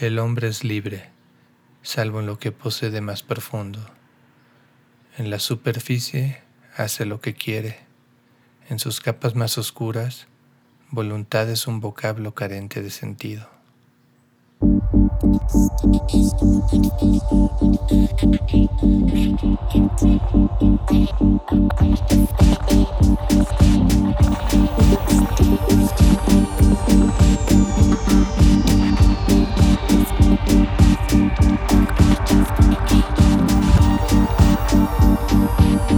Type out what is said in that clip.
El hombre es libre, salvo en lo que posee más profundo. En la superficie hace lo que quiere. En sus capas más oscuras, voluntad es un vocablo carente de sentido. Música